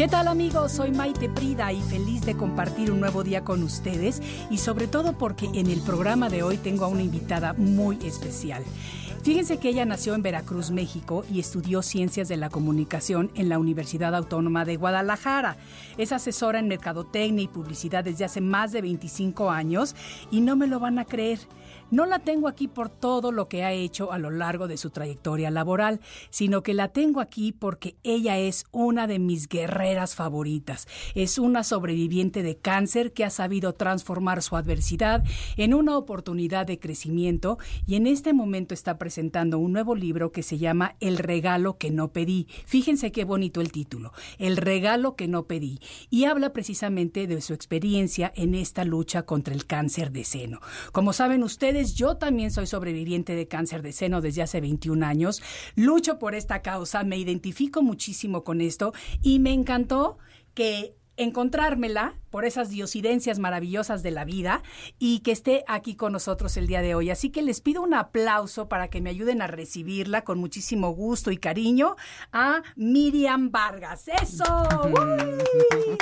¿Qué tal amigos? Soy Maite Prida y feliz de compartir un nuevo día con ustedes y sobre todo porque en el programa de hoy tengo a una invitada muy especial. Fíjense que ella nació en Veracruz, México y estudió Ciencias de la Comunicación en la Universidad Autónoma de Guadalajara. Es asesora en mercadotecnia y publicidad desde hace más de 25 años y no me lo van a creer. No la tengo aquí por todo lo que ha hecho a lo largo de su trayectoria laboral, sino que la tengo aquí porque ella es una de mis guerreras favoritas. Es una sobreviviente de cáncer que ha sabido transformar su adversidad en una oportunidad de crecimiento y en este momento está presentando un nuevo libro que se llama El regalo que no pedí. Fíjense qué bonito el título, El regalo que no pedí. Y habla precisamente de su experiencia en esta lucha contra el cáncer de seno. Como saben ustedes, yo también soy sobreviviente de cáncer de seno desde hace 21 años. Lucho por esta causa, me identifico muchísimo con esto y me encantó que encontrármela por esas diosidencias maravillosas de la vida y que esté aquí con nosotros el día de hoy. Así que les pido un aplauso para que me ayuden a recibirla con muchísimo gusto y cariño a Miriam Vargas. ¡Eso! ¡Uy!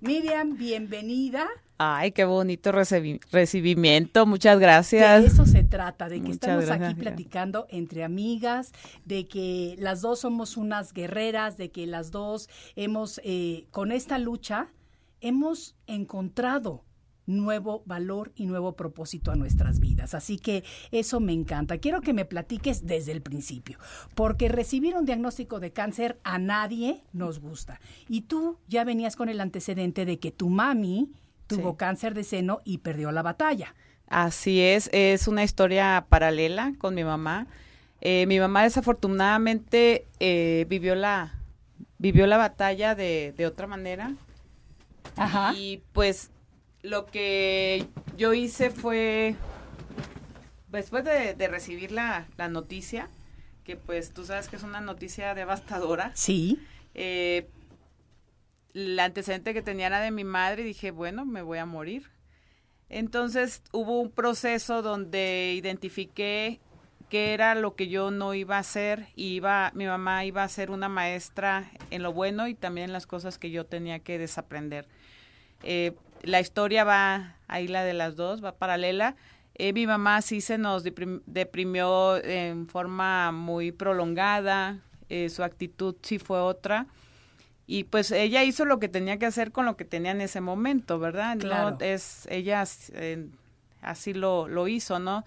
Miriam, bienvenida. Ay, qué bonito recibi- recibimiento. Muchas gracias. De eso se trata, de que Muchas estamos aquí platicando entre amigas, de que las dos somos unas guerreras, de que las dos hemos, eh, con esta lucha, hemos encontrado nuevo valor y nuevo propósito a nuestras vidas. Así que eso me encanta. Quiero que me platiques desde el principio, porque recibir un diagnóstico de cáncer a nadie nos gusta. Y tú ya venías con el antecedente de que tu mami tuvo Sí. cáncer de seno y perdió la batalla. Así es, es una historia paralela con mi mamá. Eh, mi mamá desafortunadamente eh, vivió la vivió la batalla de, de otra manera Ajá. y pues lo que yo hice fue después de, de recibir la, la noticia que pues tú sabes que es una noticia devastadora Sí. eh, el antecedente que tenía era de mi madre y dije, bueno, me voy a morir. Entonces hubo un proceso donde identifiqué qué era lo que yo no iba a hacer y iba, mi mamá iba a ser una maestra en lo bueno y también en las cosas que yo tenía que desaprender. Eh, la historia va, ahí la de las dos, va paralela. Eh, mi mamá sí se nos deprim- deprimió en forma muy prolongada, eh, su actitud sí fue otra. Y pues ella hizo lo que tenía que hacer con lo que tenía en ese momento, ¿verdad? Claro. No es, ella eh, así lo, lo hizo, ¿no?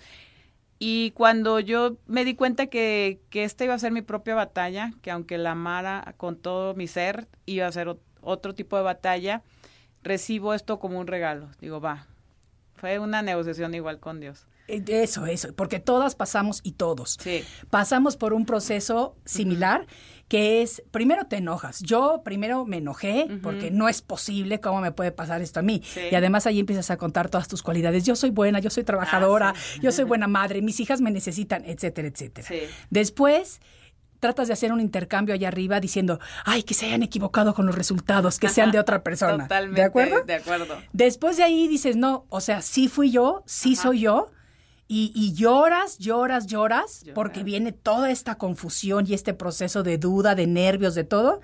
Y cuando yo me di cuenta que, que esta iba a ser mi propia batalla, que aunque la amara con todo mi ser, iba a ser ot- otro tipo de batalla, recibo esto como un regalo. Digo, va, fue una negociación igual con Dios. Eh, Eso, eso, porque todas pasamos y todos Sí. pasamos por un proceso similar que es, primero te enojas. Yo primero me enojé porque no es posible cómo me puede pasar esto a mí. Sí. Y además ahí empiezas a contar todas tus cualidades. Yo soy buena, yo soy trabajadora, Ah, sí. yo soy buena madre, mis hijas me necesitan, etcétera, etcétera. Después tratas de hacer un intercambio allá arriba diciendo, ay, que se hayan equivocado con los resultados, que sean de otra persona. Totalmente. ¿De acuerdo? De acuerdo. Después de ahí dices, no, o sea, sí fui yo, sí soy yo. Y, y lloras, lloras, lloras, porque viene toda esta confusión y este proceso de duda, de nervios, de todo.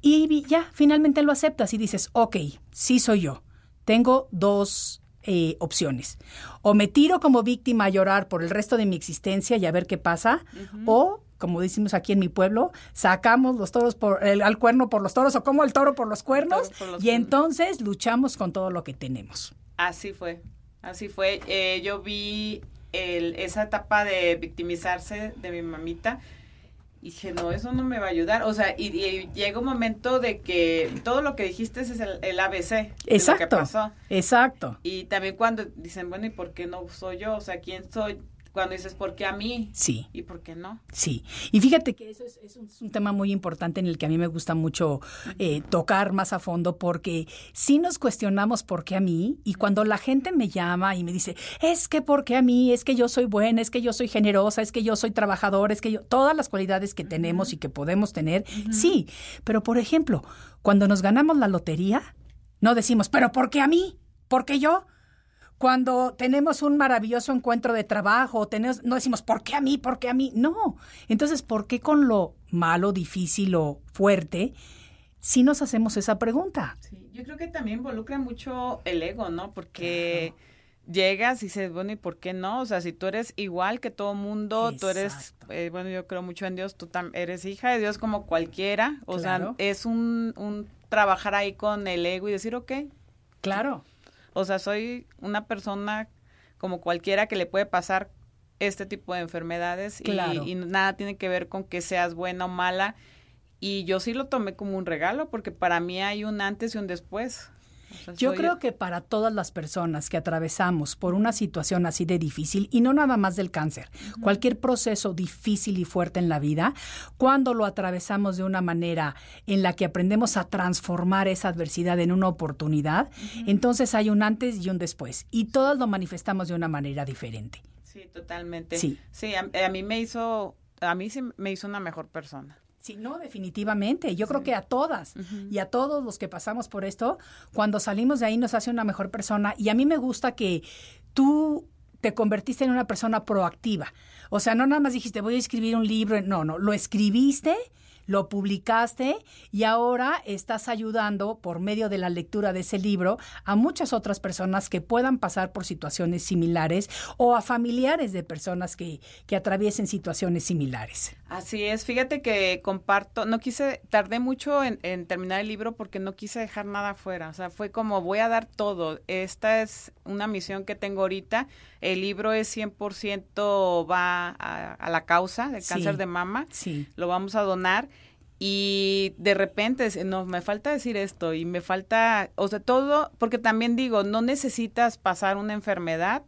Y ya, finalmente lo aceptas y dices, ok, sí soy yo. Tengo dos eh, opciones. O me tiro como víctima a llorar por el resto de mi existencia y a ver qué pasa. O, como decimos aquí en mi pueblo, sacamos los toros por el, al cuerno por los toros o como el toro por los cuernos. por los y cuernos. entonces luchamos con todo lo que tenemos. Así fue, así fue. Eh, yo vi el- esa etapa de victimizarse de mi mamita y dije, no, eso no me va a ayudar. O sea, y, y llega un momento de que todo lo que dijiste es el, el ABC de lo que Exacto. pasó. Exacto. Y también cuando dicen, bueno, ¿y por qué no soy yo? O sea, ¿quién soy? Cuando dices, ¿por qué a mí? Sí. ¿Y por qué no? Sí, y fíjate que eso es, es un, es un tema muy importante en el que a mí me gusta mucho eh, tocar más a fondo porque sí nos cuestionamos por qué a mí y cuando la gente me llama y me dice, es que por qué a mí, es que yo soy buena, es que yo soy generosa, es que yo soy trabajador, es que yo, todas las cualidades que tenemos y que podemos tener, sí, pero por ejemplo, cuando nos ganamos la lotería, no decimos, pero ¿por qué a mí? ¿Por qué yo? Cuando tenemos un maravilloso encuentro de trabajo, tenemos, no decimos, ¿por qué a mí? ¿Por qué a mí? No. Entonces, ¿por qué con lo malo, difícil o fuerte, si nos hacemos esa pregunta? Sí, yo creo que también involucra mucho el ego, ¿no? Porque llegas y dices, bueno, ¿y por qué no? O sea, si tú eres igual que todo mundo, tú eres, Exacto. eh, bueno, yo creo mucho en Dios, tú tam- eres hija de Dios como cualquiera. O Claro. sea, es un, un trabajar ahí con el ego y decir, ok, Claro. O sea, soy una persona como cualquiera que le puede pasar este tipo de enfermedades y- y, nada tiene que ver con que seas buena o mala. Y yo sí lo tomé como un regalo porque para mí hay un antes y un después. O sea, Yo creo que para todas las personas que atravesamos por una situación así de difícil, y no nada más del cáncer, cualquier proceso difícil y fuerte en la vida, cuando lo atravesamos de una manera en la que aprendemos a transformar esa adversidad en una oportunidad, entonces hay un antes y un después, y todas lo manifestamos de una manera diferente. Sí, totalmente. Sí. Sí, a, a mí me hizo, a mí sí me hizo una mejor persona. Sí, no, definitivamente. Yo creo que a todas y a todos los que pasamos por esto, cuando salimos de ahí nos hace una mejor persona. Y a mí me gusta que tú te convertiste en una persona proactiva. O sea, no nada más dijiste, voy a escribir un libro. No, no, lo escribiste, lo publicaste y ahora estás ayudando por medio de la lectura de ese libro a muchas otras personas que puedan pasar por situaciones similares o a familiares de personas que, que atraviesen situaciones similares. Así es, fíjate que comparto, no quise, tardé mucho en, en terminar el libro porque no quise dejar nada afuera, o sea, fue como voy a dar todo, esta es una misión que tengo ahorita, el libro es 100% va a, a la causa del Sí. cáncer de mama, Sí. lo vamos a donar y de repente, no, me falta decir esto y me falta, o sea, todo, porque también digo, no necesitas pasar una enfermedad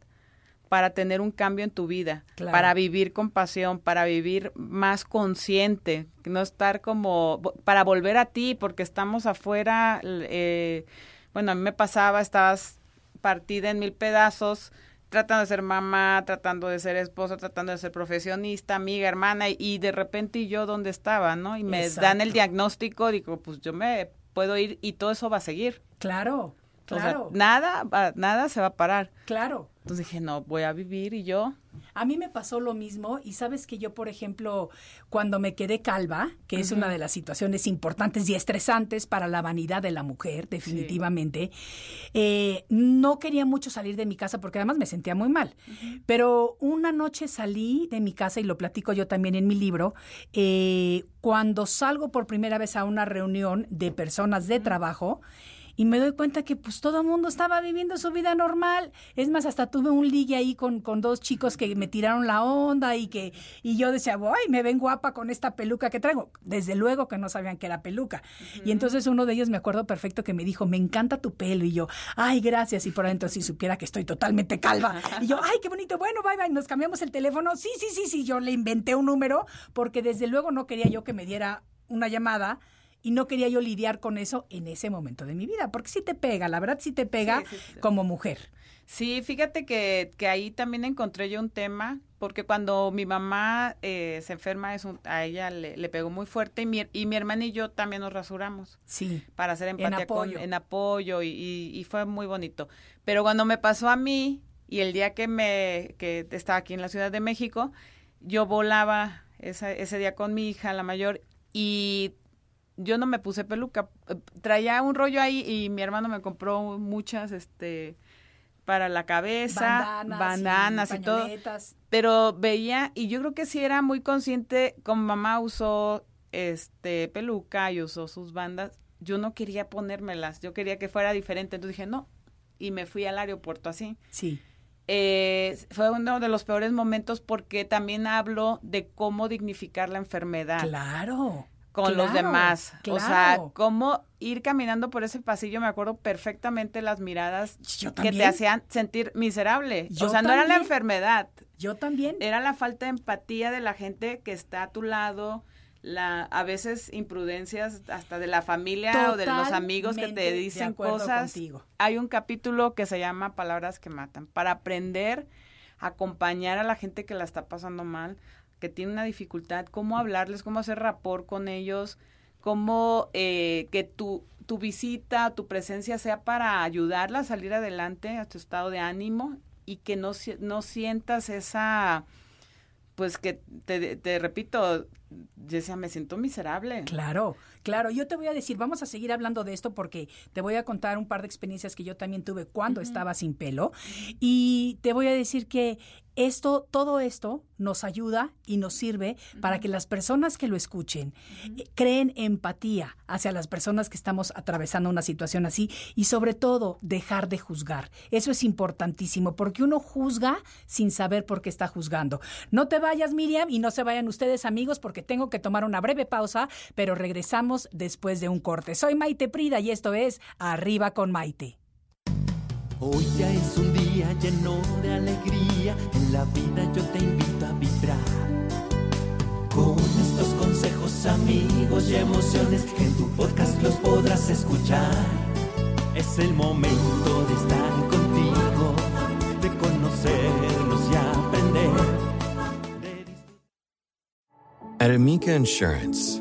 para tener un cambio en tu vida, Claro. para vivir con pasión, para vivir más consciente, no estar como, para volver a ti, porque estamos afuera, eh, bueno, a mí me pasaba, estabas partida en mil pedazos, tratando de ser mamá, tratando de ser esposa, tratando de ser profesionista, amiga, hermana, y, de repente yo dónde estaba, ¿no? Y me dan el diagnóstico, digo, pues yo me puedo ir y todo eso va a seguir. Claro, O sea, claro, nada, nada se va a parar. claro. Entonces dije, no, voy a vivir y yo. A mí me pasó lo mismo y sabes que yo, por ejemplo, cuando me quedé calva, que es una de las situaciones importantes y estresantes para la vanidad de la mujer, definitivamente, eh, no quería mucho salir de mi casa porque además me sentía muy mal. Pero una noche salí de mi casa y lo platico yo también en mi libro, eh, cuando salgo por primera vez a una reunión de personas de trabajo, y me doy cuenta que pues todo el mundo estaba viviendo su vida normal. Es más, hasta tuve un ligue ahí con, con dos chicos que me tiraron la onda y que y yo decía, voy, me ven guapa con esta peluca que traigo. Desde luego que no sabían que era peluca. Y entonces uno de ellos me acuerdo perfecto que me dijo, me encanta tu pelo. Y yo, ay, gracias. Y por adentro si supiera que estoy totalmente calva. Y yo, ay, qué bonito. Bueno, bye, bye. Nos cambiamos el teléfono. Sí, sí, sí, sí. Yo le inventé un número porque desde luego no quería yo que me diera una llamada y no quería yo lidiar con eso en ese momento de mi vida, porque sí te pega, la verdad sí te pega Sí, sí, sí. como mujer. Sí, fíjate que, que ahí también encontré yo un tema, porque cuando mi mamá eh, se enferma, es un- a ella le, le pegó muy fuerte y mi, y mi hermana y yo también nos rasuramos Sí. para hacer empatía con- apoyo. en apoyo y, y- y fue muy bonito. Pero cuando me pasó a mí y el día que me que estaba aquí en la Ciudad de México, yo volaba esa- ese día con mi hija, la mayor, y yo no me puse peluca. Traía un rollo ahí y mi hermano me compró muchas, este, para la cabeza, Bandanas, bandanas y, todo. Pero veía, y yo creo que sí era muy consciente, como mamá usó este peluca y usó sus bandas, yo no quería ponérmelas, yo quería que fuera diferente, entonces dije no, y me fui al aeropuerto así. Sí. Eh, fue uno de los peores momentos porque también hablo de cómo dignificar la enfermedad Claro. Con los claro, demás. O sea, claro. cómo ir caminando por ese pasillo, me acuerdo perfectamente las miradas que te hacían sentir miserable. Yo o sea, no era la enfermedad, Yo también. era la falta de empatía de la gente que está a tu lado, la a veces imprudencias hasta de la familia o de los amigos que te dicen cosas. contigo. Hay un capítulo que se llama Palabras que matan, para aprender a acompañar a la gente que la está pasando mal, que tiene una dificultad, cómo hablarles, cómo hacer rapport con ellos, cómo eh, que tu, tu visita, tu presencia sea para ayudarla a salir adelante a tu estado de ánimo y que no, no sientas esa, pues que te, te repito, Jessia, me siento miserable. Claro, claro. Yo te voy a decir, vamos a seguir hablando de esto porque te voy a contar un par de experiencias que yo también tuve cuando estaba sin pelo. Y te voy a decir que esto, todo esto nos ayuda y nos sirve para que las personas que lo escuchen eh, creen empatía hacia las personas que estamos atravesando una situación así y sobre todo dejar de juzgar. Eso es importantísimo porque uno juzga sin saber por qué está juzgando. No te vayas, Miriam, y no se vayan ustedes, amigos, porque tengo que tomar una breve pausa, pero regresamos después de un corte. Soy Maite Prida y esto es Arriba con Maite. Hoy ya es un día lleno de alegría, en la vida yo te invito a vibrar. Con estos consejos, amigos y emociones que en tu podcast los podrás escuchar. Es el momento de estar contigo, de conocernos y aprender. At Amica Insurance,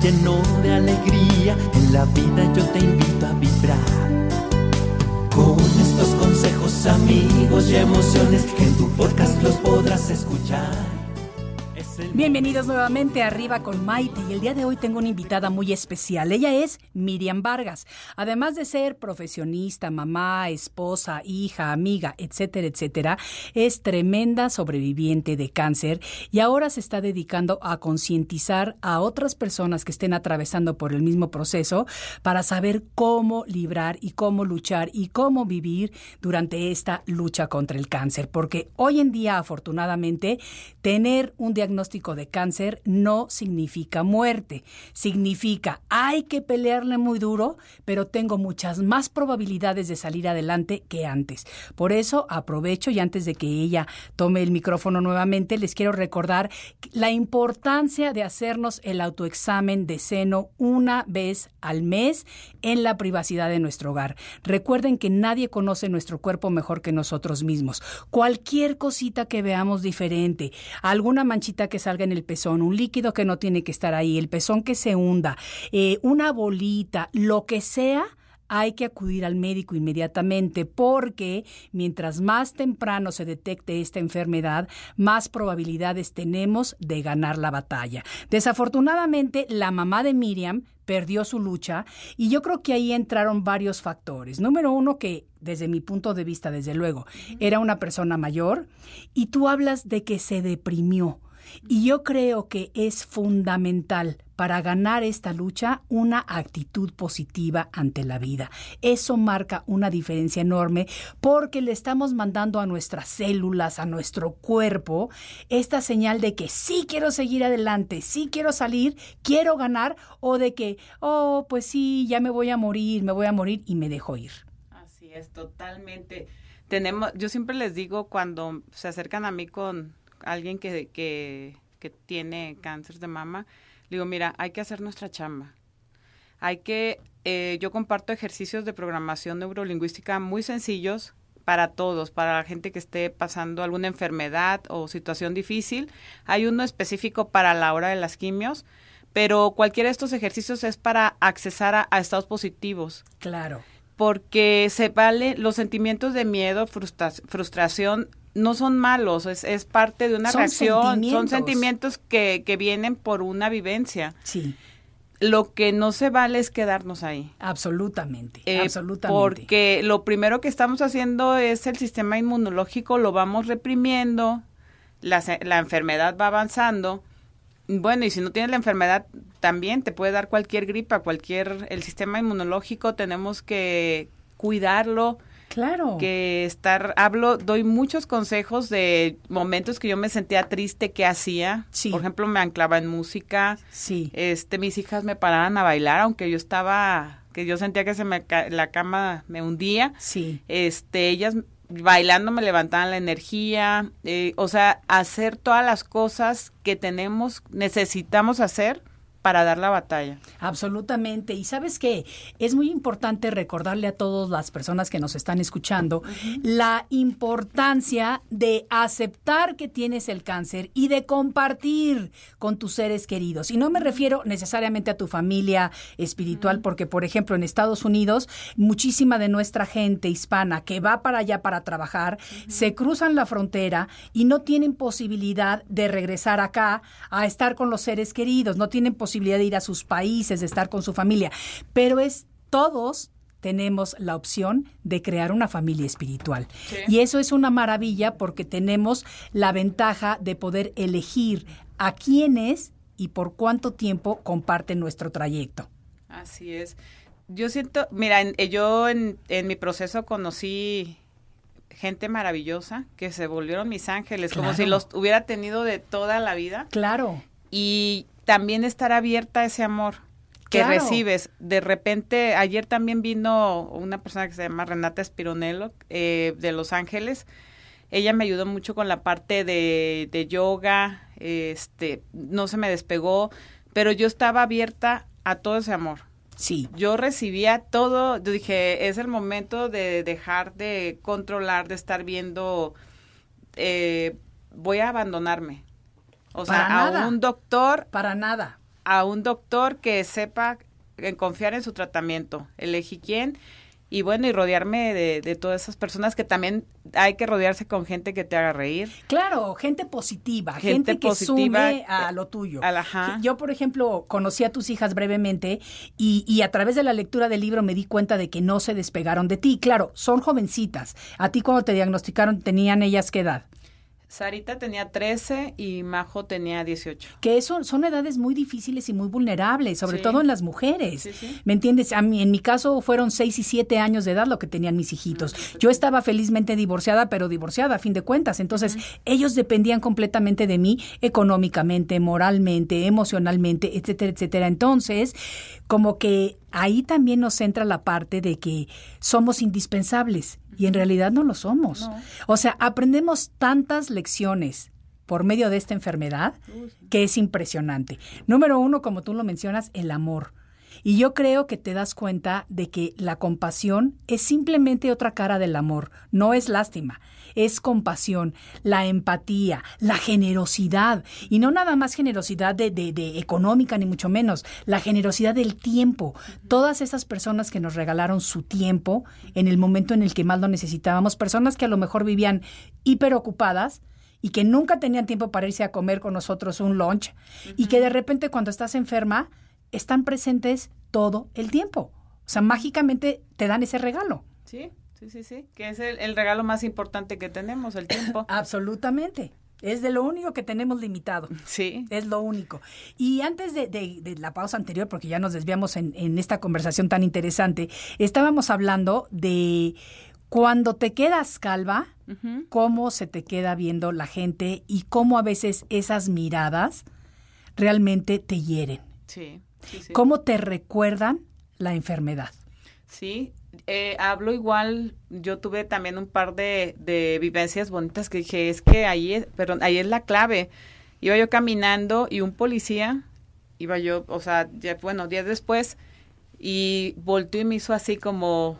Lleno de alegría, en la vida yo te invito a vibrar. Con estos consejos, amigos y emociones en tu podcast los podrás escuchar. Bienvenidos nuevamente a Arriba con Maite y el día de hoy tengo una invitada muy especial. Ella es Miriam Vargas. Además de ser profesionista, mamá, esposa, hija, amiga, etcétera, etcétera, es tremenda sobreviviente de cáncer y ahora se está dedicando a concientizar a otras personas que estén atravesando por el mismo proceso para saber cómo librar y cómo luchar y cómo vivir durante esta lucha contra el cáncer. Porque hoy en día, afortunadamente, tener un diagnóstico de cáncer no significa muerte. Significa hay que pelearle muy duro, pero tengo muchas más probabilidades de salir adelante que antes. Por eso aprovecho y antes de que ella tome el micrófono nuevamente, les quiero recordar la importancia de hacernos el autoexamen de seno una vez al mes en la privacidad de nuestro hogar. Recuerden que nadie conoce nuestro cuerpo mejor que nosotros mismos. Cualquier cosita que veamos diferente, alguna manchita que salga en el pezón, un líquido que no tiene que estar ahí, el pezón que se hunda, eh, una bolita, lo que sea, hay que acudir al médico inmediatamente porque mientras más temprano se detecte esta enfermedad, más probabilidades tenemos de ganar la batalla. Desafortunadamente, la mamá de Miriam perdió su lucha y yo creo que ahí entraron varios factores. Número uno, que desde mi punto de vista, desde luego, era una persona mayor y tú hablas de que se deprimió. Y yo creo que es fundamental para ganar esta lucha una actitud positiva ante la vida. Eso marca una diferencia enorme porque le estamos mandando a nuestras células, a nuestro cuerpo, esta señal de que sí quiero seguir adelante, sí quiero salir, quiero ganar o de que, oh, pues sí, ya me voy a morir, me voy a morir y me dejo ir. Así es, totalmente. Tenemos, yo siempre les digo cuando se acercan a mí con alguien que, que, que tiene cáncer de mama, le digo, mira, hay que hacer nuestra chamba. Hay que, eh, yo comparto ejercicios de programación neurolingüística muy sencillos para todos, para la gente que esté pasando alguna enfermedad o situación difícil. Hay uno específico para la hora de las quimios, pero cualquiera de estos ejercicios es para accesar a, a estados positivos. Claro. Porque se vale los sentimientos de miedo, frustra- frustración, no son malos, es, es parte de una Son reacción, son sentimientos. que, que vienen por una vivencia. Sí, Lo que no se vale es quedarnos ahí. absolutamente, Eh, absolutamente. Porque lo primero que estamos haciendo es el sistema inmunológico, lo vamos reprimiendo, la, la enfermedad va avanzando. Bueno, y si no tienes la enfermedad, también te puede dar cualquier gripa, cualquier... El sistema inmunológico tenemos que cuidarlo, Claro. que estar... Hablo, doy muchos consejos de momentos que yo me sentía triste, ¿qué hacía? Sí. Por ejemplo, me anclaba en música, Sí. este mis hijas me paraban a bailar aunque yo estaba que yo sentía que se me la cama me hundía Sí. este ellas bailando me levantaban la energía eh, o sea hacer todas las cosas que tenemos necesitamos hacer para dar la batalla Absolutamente. Y sabes qué, es muy importante recordarle a todas las personas que nos están escuchando la importancia de aceptar que tienes el cáncer y de compartir con tus seres queridos. Y no me refiero necesariamente a tu familia espiritual, porque por ejemplo en Estados Unidos, muchísima de nuestra gente hispana que va para allá para trabajar, se cruzan la frontera y no tienen posibilidad de regresar acá a estar con los seres queridos, no tienen posibilidad de ir a sus países, de estar con su familia, pero es todos tenemos la opción de crear una familia espiritual. Y eso es una maravilla porque tenemos la ventaja de poder elegir a quiénes y por cuánto tiempo comparten nuestro trayecto. así es yo siento mira en- eh, yo en, en mi proceso conocí gente maravillosa que se volvieron mis ángeles como si los hubiera tenido de toda la vida Claro. y también estar abierta a ese amor que Claro. recibes. De repente, ayer también vino una persona que se llama Renata Espironello eh, de Los Ángeles. Ella me ayudó mucho con la parte de, de yoga, este, no se me despegó, pero yo estaba abierta a todo ese amor. Sí. Yo recibía todo, yo dije, es el momento de dejar de controlar, de estar viendo, eh, voy a abandonarme. O sea, a un doctor, Para nada. a un doctor que sepa en confiar en su tratamiento. Elegí quién y bueno, y rodearme de, de todas esas personas que también hay que rodearse con gente que te haga reír. Claro, gente positiva, Gente gente, que positiva, sume a eh, lo tuyo. ajá. Yo, por ejemplo, conocí a tus hijas brevemente y, y a través de la lectura del libro me di cuenta de que no se despegaron de ti. Claro, son jovencitas. A ti cuando te diagnosticaron tenían ellas qué edad? Sarita tenía 13 y Majo tenía 18. que eso son edades muy difíciles y muy vulnerables, sobre Sí. todo en las mujeres. Sí, sí. ¿Me entiendes? A mí, en mi caso fueron seis y siete años de edad lo que tenían mis hijitos. Yo estaba felizmente divorciada, pero divorciada a fin de cuentas. Entonces, ellos dependían completamente de mí económicamente, moralmente, emocionalmente, etcétera, etcétera. Entonces, como que ahí también nos entra la parte de que somos indispensables y en realidad no lo somos. O sea, aprendemos tantas lecciones por medio de esta enfermedad que es impresionante. Número uno, como tú lo mencionas, el amor. Y yo creo que te das cuenta de que la compasión es simplemente otra cara del amor, no es lástima, es compasión, la empatía, la generosidad, y no nada más generosidad de, de, de económica ni mucho menos, la generosidad del tiempo. Todas esas personas que nos regalaron su tiempo en el momento en el que más lo necesitábamos, personas que a lo mejor vivían hiperocupadas, y que nunca tenían tiempo para irse a comer con nosotros un lunch y que de repente cuando estás enferma están presentes todo el tiempo. O sea, mágicamente te dan ese regalo. Sí, sí, sí, sí, que es el, el regalo más importante que tenemos, el tiempo. Absolutamente. Es de lo único que tenemos limitado. Sí. Es lo único. Y antes de, de- de la pausa anterior, porque ya nos desviamos en, en esta conversación tan interesante, estábamos hablando de cuando te quedas calva, cómo se te queda viendo la gente y cómo a veces esas miradas realmente te hieren. Sí, sí, sí. Cómo te recuerdan la enfermedad. Sí, eh, hablo igual, yo tuve también un par de, de vivencias bonitas que dije, es que ahí es, perdón, ahí es la clave. Iba yo caminando y un policía, iba yo, o sea, bueno, días después, y volteó y me hizo así como,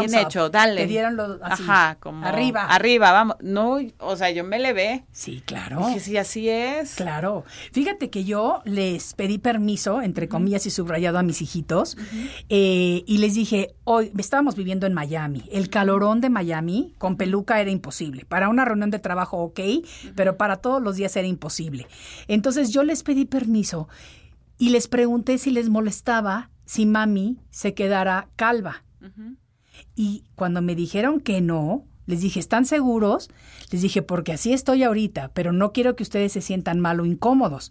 bien up. hecho, dale. Te dieron los- así, Ajá, como. arriba. Arriba, vamos. No, o sea, yo me levé. Sí, claro. Dije, sí, así es. Claro. Fíjate que yo les pedí permiso, entre comillas y subrayado a mis hijitos, eh, y les dije, hoy estábamos viviendo en Miami. El calorón de Miami con peluca era imposible. Para una reunión de trabajo, ok, pero para todos los días era imposible. Entonces yo les pedí permiso y les pregunté si les molestaba si mami se quedara calva. Y cuando me dijeron que no, les dije, ¿están seguros? Les dije, porque así estoy ahorita, pero no quiero que ustedes se sientan mal o incómodos.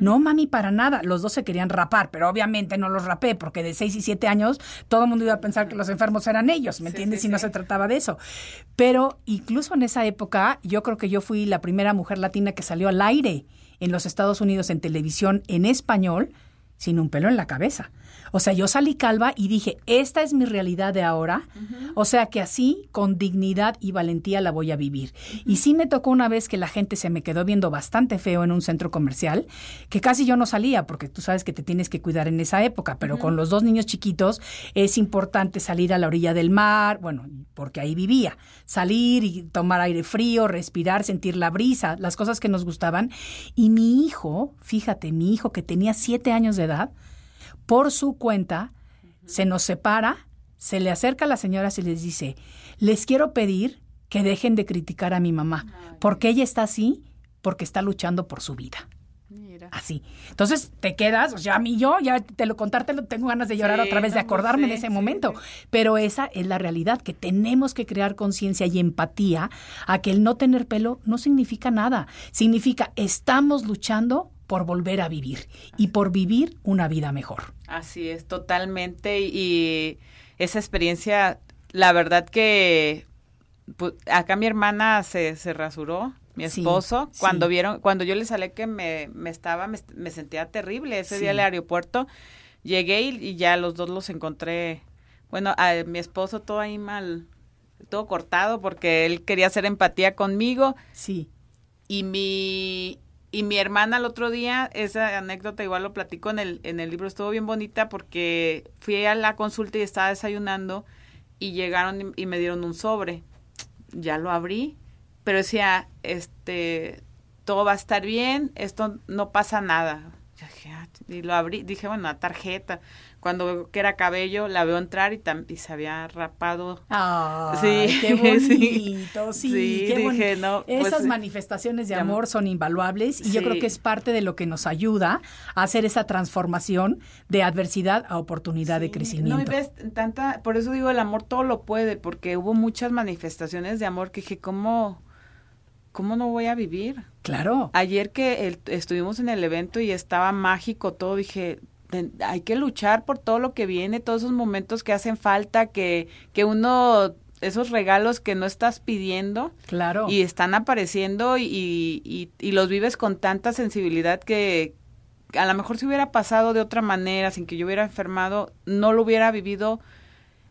No, mami, para nada. Los dos se querían rapar, pero obviamente no los rapé, porque de 6 y 7 años todo el mundo iba a pensar que los enfermos eran ellos, ¿me Sí, entiendes? sí, y no sí. se trataba de eso. Pero incluso en esa época, yo creo que yo fui la primera mujer latina que salió al aire en los Estados Unidos en televisión en español sin un pelo en la cabeza. O sea, yo salí calva y dije, esta es mi realidad de ahora. O sea que así, con dignidad y valentía la voy a vivir. Y sí me tocó una vez que la gente se me quedó viendo bastante feo en un centro comercial, que casi yo no salía, porque tú sabes que te tienes que cuidar en esa época, pero con los dos niños chiquitos es importante salir a la orilla del mar, bueno, porque ahí vivía, salir y tomar aire frío, respirar, sentir la brisa, las cosas que nos gustaban. Y mi hijo, fíjate, mi hijo que tenía siete años de edad, por su cuenta, se nos separa, se le acerca a las señoras y les dice, les quiero pedir que dejen de criticar a mi mamá, porque ella está así, porque está luchando por su vida. Mira. Así. Entonces te quedas, o sea, a mí yo, ya te lo contarte, tengo ganas de llorar Sí, otra vez, de pues acordarme de ese sí, momento. Pero esa es la realidad, que tenemos que crear conciencia y empatía a que el no tener pelo no significa nada. Significa estamos luchando por volver a vivir y por vivir una vida mejor. Así es, totalmente. Y esa experiencia, la verdad que pu- acá mi hermana se, se rasuró, mi esposo, sí. cuando vieron, cuando yo le salí que me, me estaba, me, me sentía terrible ese Sí. día al aeropuerto, llegué y, y ya los dos los encontré, bueno, a mi esposo todo ahí mal, todo cortado porque él quería hacer empatía conmigo Sí. y mi y mi hermana el otro día esa anécdota igual lo platico en el en el libro estuvo bien bonita porque fui a la consulta y estaba desayunando y llegaron y, me dieron un sobre. Ya lo abrí pero decía este todo va a estar bien esto no pasa nada "Ah", y lo abrí dije bueno una tarjeta cuando veo que era cabello la veo entrar y, tam- y se había rapado Sí, qué bonito, sí, Sí, qué dije, boni- no, pues, Esas sí. manifestaciones de amor son invaluables y yo creo que es parte de lo que nos ayuda a hacer esa transformación de adversidad a oportunidad de crecimiento. No, y ves, tanta, por eso digo, el amor todo lo puede, porque hubo muchas manifestaciones de amor que dije, ¿cómo, cómo no voy a vivir? Claro. Ayer que el- estuvimos en el evento y estaba mágico todo, dije, "Ten- hay que luchar por todo lo que viene, todos esos momentos que hacen falta, que, que uno, esos regalos que no estás pidiendo, Claro. y están apareciendo y, y, y los vives con tanta sensibilidad que a lo mejor si hubiera pasado de otra manera, sin que yo hubiera enfermado, no lo hubiera vivido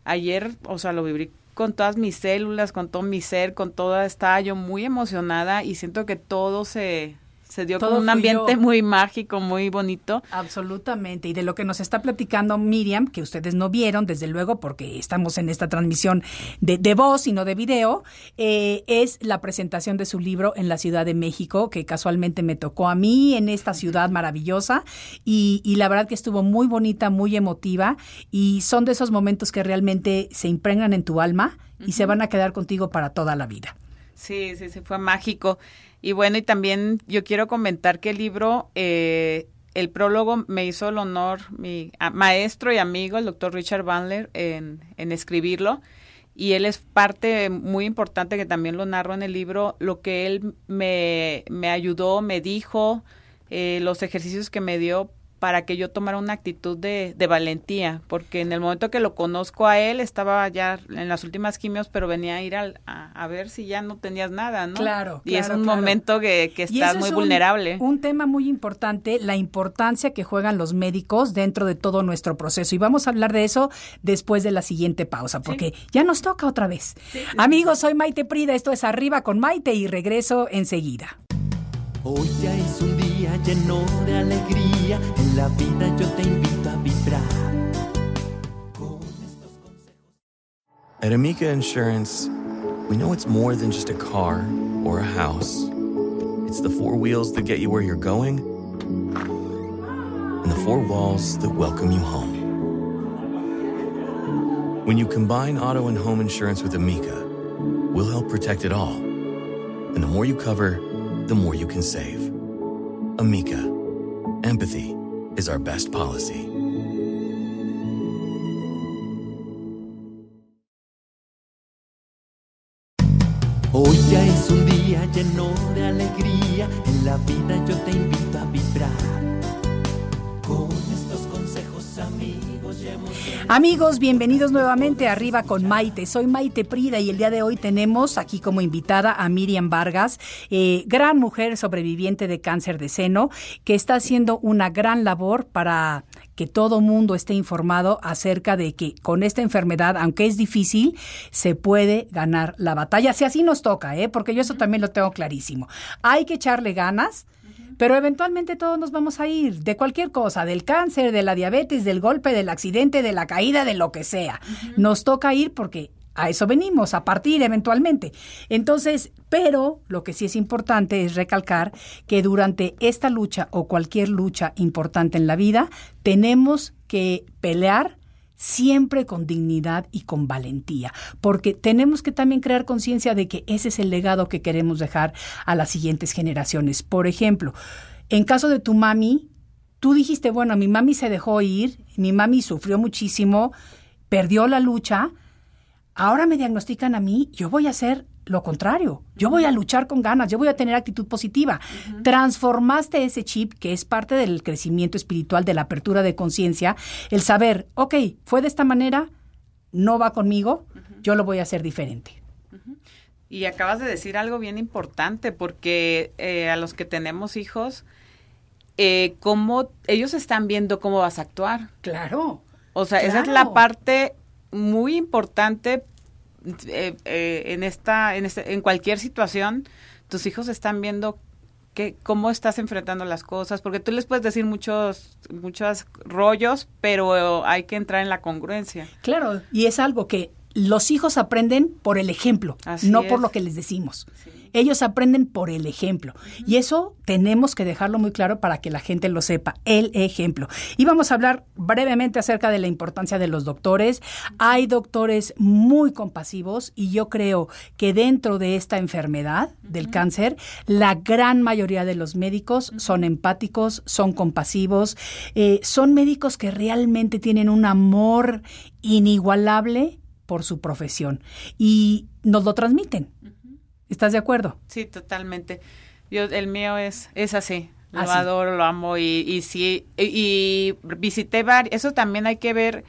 ayer, o sea, lo viví con todas mis células, con todo mi ser, con toda, estaba yo muy emocionada y siento que todo se, se dio Todo como un ambiente muy mágico, muy bonito. Absolutamente. Y de lo que nos está platicando Miriam, que ustedes no vieron, desde luego, porque estamos en esta transmisión de, de voz y no de video, eh, es la presentación de su libro en la Ciudad de México, que casualmente me tocó a mí en esta ciudad maravillosa. Y, y la verdad que estuvo muy bonita, muy emotiva. Y son de esos momentos que realmente se impregnan en tu alma y se van a quedar contigo para toda la vida. Sí, sí, sí, fue mágico. Y bueno, y también yo quiero comentar que el libro, eh, el prólogo me hizo el honor mi maestro y amigo, el doctor Richard Bandler, en, en escribirlo. Y él es parte muy importante que también lo narro en el libro, lo que él me, me ayudó, me dijo, eh, los ejercicios que me dio para que yo tomara una actitud de, de valentía, porque en el momento que lo conozco a él, estaba ya en las últimas quimios, pero venía a ir al- a, a ver si ya no tenías nada, ¿no? Claro, Y es un claro. momento que, que estás muy es un- vulnerable. Un, tema muy importante, la importancia que juegan los médicos dentro de todo nuestro proceso. Y vamos a hablar de eso después de la siguiente pausa, porque ya nos toca otra vez. Amigos, soy Maite Prida, esto es Arriba con Maite y regreso enseguida. Hoy ya es un día lleno de alegría. En la vida yo te invito a vibrar. At Amica Insurance, we know it's more than just a car or a house. It's the four wheels that get you where you're going and the four walls that welcome you home. When you combine auto and home insurance with Amica, we'll help protect it all. And the more you cover, the more you can save. Amica, empathy is our best policy. Hoy ya es un día lleno de alegría. En la vida yo te invito a vibrar. Amigos, bienvenidos nuevamente Arriba con Maite. Soy Maite Prida y el día de hoy tenemos aquí como invitada a Miriam Vargas, eh, gran mujer sobreviviente de cáncer de seno, que está haciendo una gran labor para que todo mundo esté informado acerca de que con esta enfermedad, aunque es difícil, se puede ganar la batalla. Si así nos toca, ¿eh? porque yo eso también lo tengo clarísimo. Hay que echarle ganas. Pero eventualmente todos nos vamos a ir de cualquier cosa, del cáncer, de la diabetes, del golpe, del accidente, de la caída, de lo que sea. Nos toca ir porque a eso venimos, a partir eventualmente. Entonces, pero lo que sí es importante es recalcar que durante esta lucha o cualquier lucha importante en la vida, tenemos que pelear siempre con dignidad y con valentía, porque tenemos que también crear conciencia de que ese es el legado que queremos dejar a las siguientes generaciones. Por ejemplo, en caso de tu mami, tú dijiste, bueno, mi mami se dejó ir, mi mami sufrió muchísimo, perdió la lucha, ahora me diagnostican a mí, yo voy a hacer lo contrario. Yo voy a luchar con ganas, yo voy a tener actitud positiva. Transformaste ese chip que es parte del crecimiento espiritual, de la apertura de conciencia, el saber, ok, fue de esta manera, no va conmigo, yo lo voy a hacer diferente. Y acabas de decir algo bien importante, porque eh, a los que tenemos hijos, eh, cómo ellos están viendo cómo vas a actuar. Claro. O sea, esa es Claro. la parte muy importante eh, eh, en esta, en este, en cualquier situación. Tus hijos están viendo que, cómo estás enfrentando las cosas, porque tú les puedes decir muchos, muchos rollos, pero hay que entrar en la congruencia. Claro, y es algo que los hijos aprenden por el ejemplo, Así no por lo que les decimos. Ellos aprenden por el ejemplo. Y eso tenemos que dejarlo muy claro para que la gente lo sepa, el ejemplo. Y vamos a hablar brevemente acerca de la importancia de los doctores. Hay doctores muy compasivos y yo creo que dentro de esta enfermedad del cáncer, la gran mayoría de los médicos son empáticos, son compasivos, eh, son médicos que realmente tienen un amor inigualable por su profesión y nos lo transmiten. ¿Estás de acuerdo? Sí, totalmente. Yo, el mío es, es así. Lo Así. adoro, lo amo y, y sí, y, y visité varios. Eso también hay que ver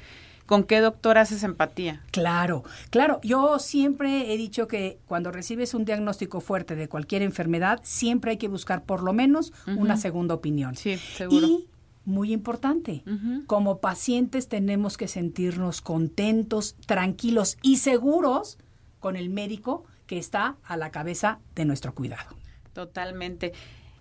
con qué doctor haces empatía. Claro, claro. Yo siempre he dicho que cuando recibes un diagnóstico fuerte de cualquier enfermedad, siempre hay que buscar por lo menos una segunda opinión. Sí, seguro. Y muy importante, como pacientes tenemos que sentirnos contentos, tranquilos y seguros con el médico que está a la cabeza de nuestro cuidado. Totalmente.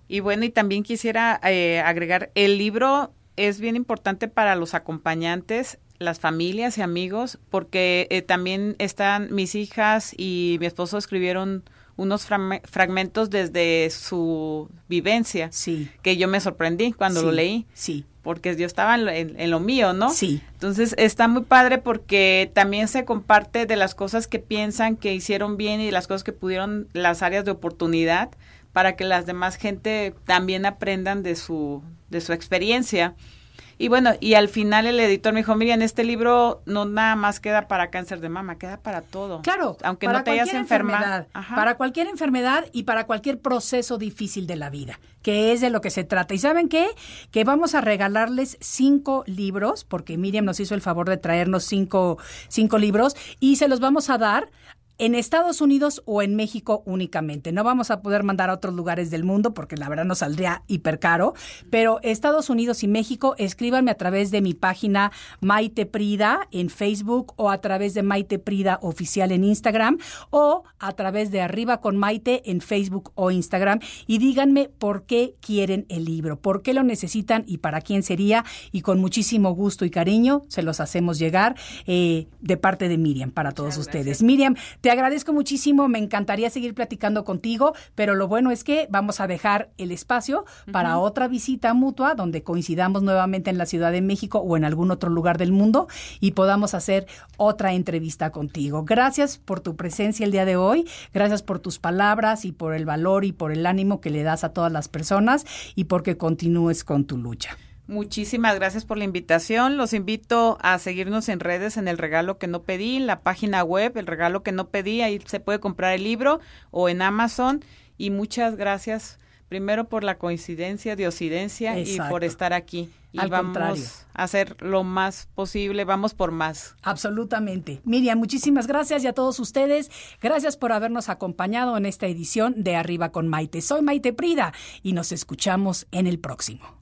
Y bueno, y también quisiera eh, agregar, el libro es bien importante para los acompañantes, las familias y amigos, porque eh, también están mis hijas y mi esposo escribieron unos fragme- fragmentos desde su vivencia, Sí. que yo me sorprendí cuando lo leí, Sí. Porque yo estaba en, lo- en- en lo mío, ¿no? Sí. Entonces está muy padre porque también se comparte de las cosas que piensan que hicieron bien y de las cosas que pudieron, las áreas de oportunidad, para que las demás gente también aprendan de su, de su experiencia. Y bueno, y al final el editor me dijo, Miriam, este libro no nada más queda para cáncer de mama, queda para todo. Claro, aunque para no te hayas cualquier enfermado. para cualquier enfermedad y para cualquier proceso difícil de la vida, que es de lo que se trata. ¿Y saben qué? Que vamos a regalarles cinco libros, porque Miriam nos hizo el favor de traernos cinco, cinco libros, y se los vamos a dar en Estados Unidos o en México únicamente. No vamos a poder mandar a otros lugares del mundo porque la verdad nos saldría hiper caro, pero Estados Unidos y México, escríbanme a través de mi página Maite Prida en Facebook o a través de Maite Prida oficial en Instagram o a través de Arriba con Maite en Facebook o Instagram y díganme por qué quieren el libro, por qué lo necesitan y para quién sería y con muchísimo gusto y cariño se los hacemos llegar eh, de parte de Miriam para todos ustedes. Miriam, te agradezco muchísimo, me encantaría seguir platicando contigo, pero lo bueno es que vamos a dejar el espacio para otra visita mutua donde coincidamos nuevamente en la Ciudad de México o en algún otro lugar del mundo y podamos hacer otra entrevista contigo. Gracias por tu presencia el día de hoy, gracias por tus palabras y por el valor y por el ánimo que le das a todas las personas y porque continúes con tu lucha. Muchísimas gracias por la invitación. Los invito a seguirnos en redes en el regalo que no pedí, en la página web, el regalo que no pedí, ahí se puede comprar el libro o en Amazon. Y muchas gracias primero por la coincidencia, diosidencia y Exacto. por estar aquí. Y Al vamos contrario. a hacer lo más posible, vamos por más. Absolutamente. Miriam, muchísimas gracias y a todos ustedes, gracias por habernos acompañado en esta edición de Arriba con Maite. Soy Maite Prida y nos escuchamos en el próximo.